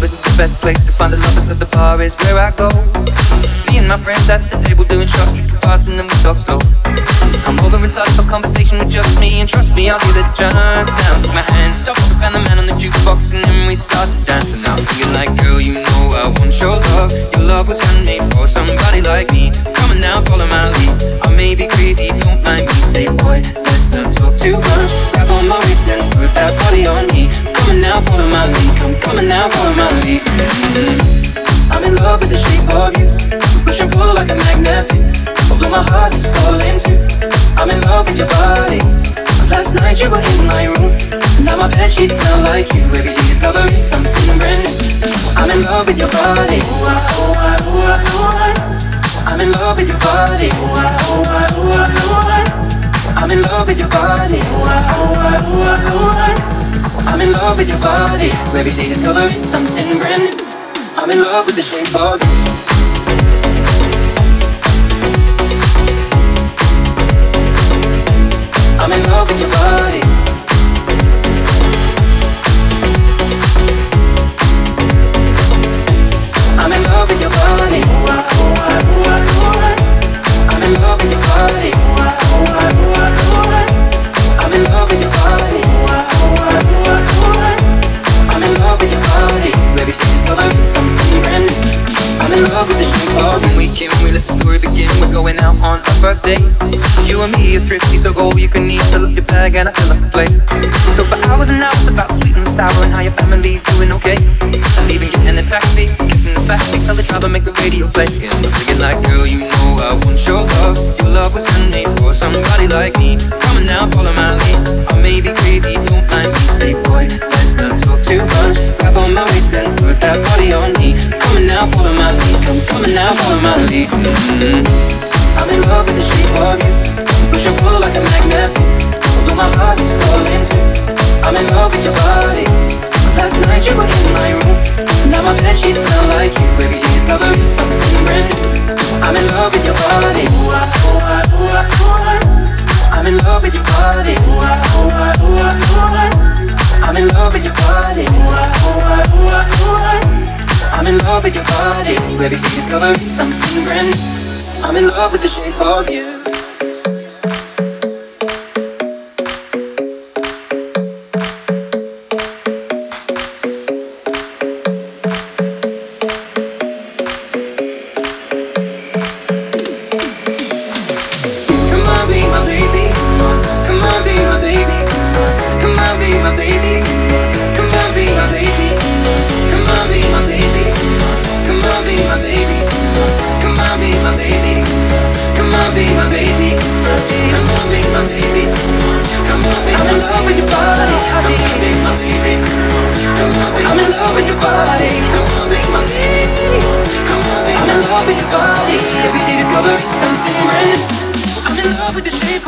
club is the best place to find the lovers, so the bar is where I go. Me and my friends at the table doing shots, drinking fast, and then we talk slow. Come over and start up a conversation with just me, and trust me, I'll it a chance. Down, take my hand, stop, and the man on the jukebox, and then we start to dance. And I'm singing like, girl, you know I want your love. Your love was handmade for somebody like me. Come on now, follow my lead. I may be crazy, don't mind me. Say, boy, let's not talk too much. Grab on my waist and put that body on me. Come on now, follow my lead. On now, follow my lead. I'm in love with the shape of you. Push and pull like a magnet. Although my heart is falling too. I'm in love with your body. Last night you were in my room. Now my bed sheets smell like you. Every day discovering something brand new. I'm in love with your body. Ooh, ah, ooh, ah, ooh, ah, ooh, ah. I'm in love with your body. Ooh, ah, ooh, ah, ooh, ah, ooh, ah. I'm in love with your body. Ooh, ah, ooh, ah, ooh, ah, ooh, ah. I'm in love with your body. Every day discovering something brand new. I'm in love with the shape of you. Out on our first date. You and me are thrifty, so go you can eat. Fill up your bag and I fill up the plate. Talk for hours and hours about sweet and sour and how your family's doing okay. And even getting a taxi, kissing the backseat, tell the driver make the radio play. And I'm thinking like, girl, you know I want your love. Your love was handmade for somebody like me. Come on now, follow my lead. I may be crazy, don't mind me. Say, boy, let's not talk too much. Grab on my waist and put that body on me. Come on now, follow my lead. Come, come on now, follow my lead. Mm-hmm. I'm in love with the shape of you. Push like a magnet. Although my heart is falling too. I'm in love with your body. Last night you were in my room. Now my bed sheets smell like you. Something brand new. I'm in love with your body. Ooh, ah, ooh, ah. I'm in love with your body. Ooh, ah, ooh, ah. I'm in love with your body. Ooh, ah, ooh, ah. I'm in love with your body. Something brand new. I'm in love with the shape of you. Love with your body. Every day discovering something brand new. I'm in love with the shape